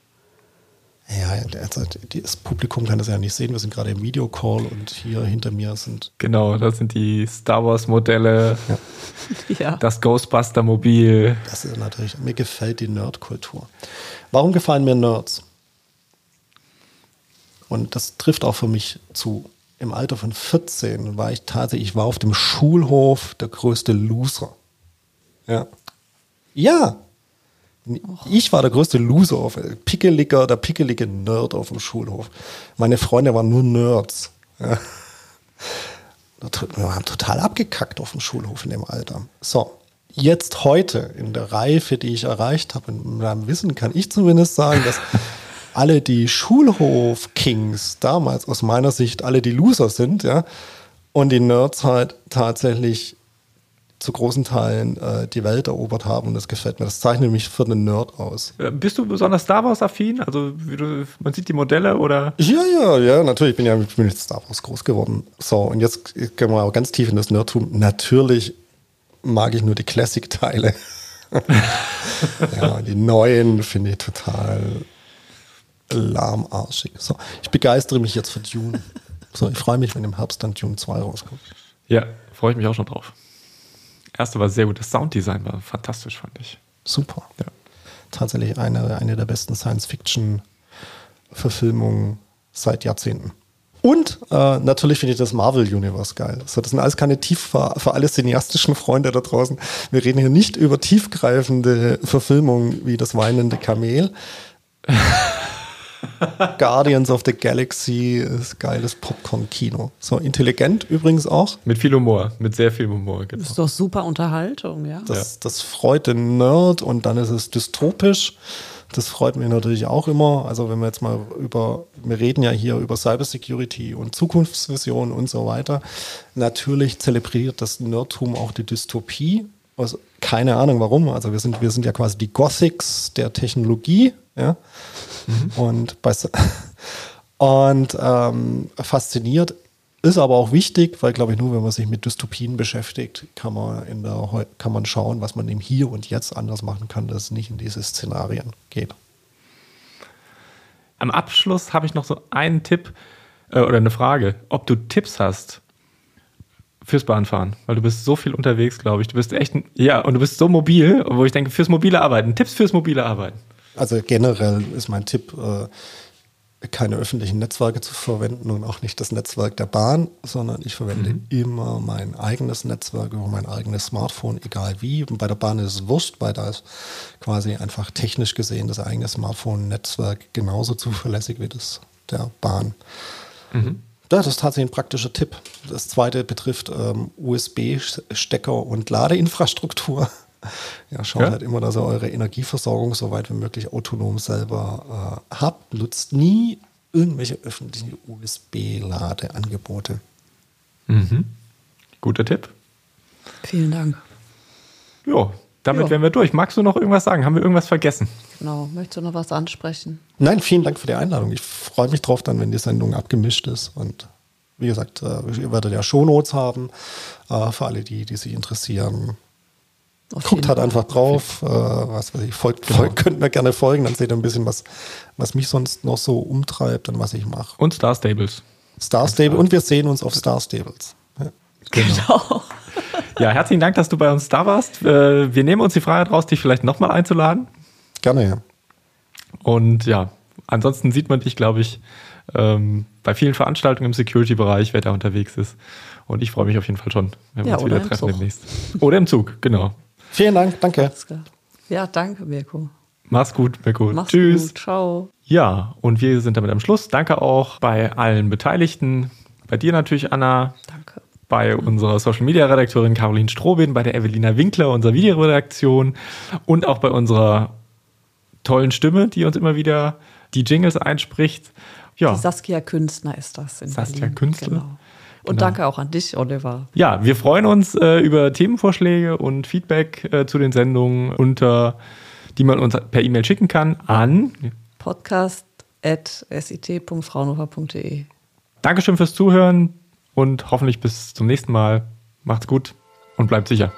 Ja, also das Publikum kann das ja nicht sehen. Wir sind gerade im Videocall und hier hinter mir sind. Genau, das sind die Star Wars-Modelle, ja. <laughs> ja. das Ghostbuster-Mobil. Das ist natürlich, mir gefällt die Nerdkultur. Warum gefallen mir Nerds? Und das trifft auch für mich zu. Im Alter von 14 war ich tatsächlich, ich war auf dem Schulhof der größte Loser. Ja. Ja, ich war der größte Loser, auf, pickeliger, der pickelige Nerd auf dem Schulhof. Meine Freunde waren nur Nerds. Ja. Wir haben total abgekackt auf dem Schulhof in dem Alter. So, jetzt heute in der Reife, die ich erreicht habe, in meinem Wissen, kann ich zumindest sagen, dass <laughs> alle die Schulhof-Kings damals aus meiner Sicht alle die Loser sind, ja, und die Nerds halt tatsächlich zu großen Teilen äh, die Welt erobert haben und das gefällt mir. Das zeichnet mich für einen Nerd aus. Äh, bist du besonders Star Wars-affin? Also du, man sieht die Modelle oder? Ja, ja, ja, natürlich. Ich bin ja ich bin mit Star Wars groß geworden. So, und jetzt gehen wir auch ganz tief in das Nerdtum. Natürlich mag ich nur die Classic-Teile. <laughs> ja, die neuen finde ich total lahmarschig. So, ich begeistere mich jetzt für Dune. So, ich freue mich, wenn im Herbst dann Dune 2 rauskommt. Ja, freue ich mich auch schon drauf erste war sehr gut. Das Sounddesign war fantastisch, fand ich. Super. Ja. Tatsächlich eine, eine der besten Science-Fiction-Verfilmungen seit Jahrzehnten. Und äh, natürlich finde ich das Marvel Universe geil. So, das sind alles keine tief für, für alle cineastischen Freunde da draußen. Wir reden hier nicht über tiefgreifende Verfilmungen wie das weinende Kamel. <laughs> <laughs> Guardians of the Galaxy ist geiles Popcorn-Kino. So intelligent übrigens auch. Mit viel Humor, mit sehr viel Humor. Genau. Das ist doch super Unterhaltung, ja. Das, ja. das freut den Nerd und dann ist es dystopisch. Das freut mich natürlich auch immer. Also wenn wir jetzt mal über, wir reden ja hier über Cybersecurity und Zukunftsvisionen und so weiter. Natürlich zelebriert das Nerdtum auch die Dystopie. Also keine Ahnung warum. Also wir sind, wir sind ja quasi die Gothics der Technologie. Ja? Mhm. Und, bei, <laughs> und ähm, fasziniert Ist aber auch wichtig, weil, glaube ich, nur wenn man sich mit Dystopien beschäftigt, kann man, in der, kann man schauen, was man im Hier und Jetzt anders machen kann, dass es nicht in diese Szenarien geht. Am Abschluss habe ich noch so einen Tipp äh, oder eine Frage, ob du Tipps hast fürs Bahnfahren, weil du bist so viel unterwegs, glaube ich. Du bist echt, ja, und du bist so mobil, wo ich denke, fürs mobile Arbeiten, Tipps fürs mobile Arbeiten. Also generell ist mein Tipp, äh, keine öffentlichen Netzwerke zu verwenden und auch nicht das Netzwerk der Bahn, sondern ich verwende mhm. immer mein eigenes Netzwerk über mein eigenes Smartphone, egal wie. Und bei der Bahn ist es wurscht, weil da ist quasi einfach technisch gesehen das eigene Smartphone-Netzwerk genauso <laughs> zuverlässig wie das der Bahn. Mhm. Das ist tatsächlich ein praktischer Tipp. Das zweite betrifft ähm, USB-Stecker und Ladeinfrastruktur. Ja, schaut ja. halt immer, dass ihr eure Energieversorgung so weit wie möglich autonom selber äh, habt. Nutzt nie irgendwelche öffentlichen USB-Ladeangebote. Mhm. Guter Tipp. Vielen Dank. Ja, damit jo. wären wir durch. Magst du noch irgendwas sagen? Haben wir irgendwas vergessen? Genau. Möchtest du noch was ansprechen? Nein, vielen Dank für die Einladung. Ich freue mich drauf dann, wenn die Sendung abgemischt ist. Und wie gesagt, äh, ihr werdet ja Shownotes haben äh, für alle die, die sich interessieren. Auf Guckt halt einfach drauf, äh, was weiß ich, folgt, genau. folgt, könnt mir gerne folgen, dann seht ihr ein bisschen, was, was mich sonst noch so umtreibt und was ich mache. Und Star Stables. Star Stable und wir sehen uns auf Star Stables. Ja. Genau. genau. Ja, herzlichen Dank, dass du bei uns da warst. Äh, wir nehmen uns die Freiheit raus, dich vielleicht nochmal einzuladen. Gerne, ja. Und ja, ansonsten sieht man dich, glaube ich, ähm, bei vielen Veranstaltungen im Security-Bereich, wer da unterwegs ist. Und ich freue mich auf jeden Fall schon, wenn wir ja, uns wieder treffen Zug. demnächst. Oder im Zug, genau. Vielen Dank, danke. Ja, danke, Mirko. Mach's gut, Mirko. Mach's Tschüss. Gut, ciao. Ja, und wir sind damit am Schluss. Danke auch bei allen Beteiligten. Bei dir natürlich, Anna. Danke. Bei unserer Social Media Redakteurin Caroline Strobin, bei der Evelina Winkler, unserer Videoredaktion und auch bei unserer tollen Stimme, die uns immer wieder die Jingles einspricht. Ja. Die Saskia Künstler ist das in Saskia Berlin. Künstler. Genau. Und genau. danke auch an dich, Oliver. Ja, wir freuen uns äh, über Themenvorschläge und Feedback äh, zu den Sendungen, unter, die man uns per E-Mail schicken kann an podcast.sit.fraunhofer.de. Dankeschön fürs Zuhören und hoffentlich bis zum nächsten Mal. Macht's gut und bleibt sicher.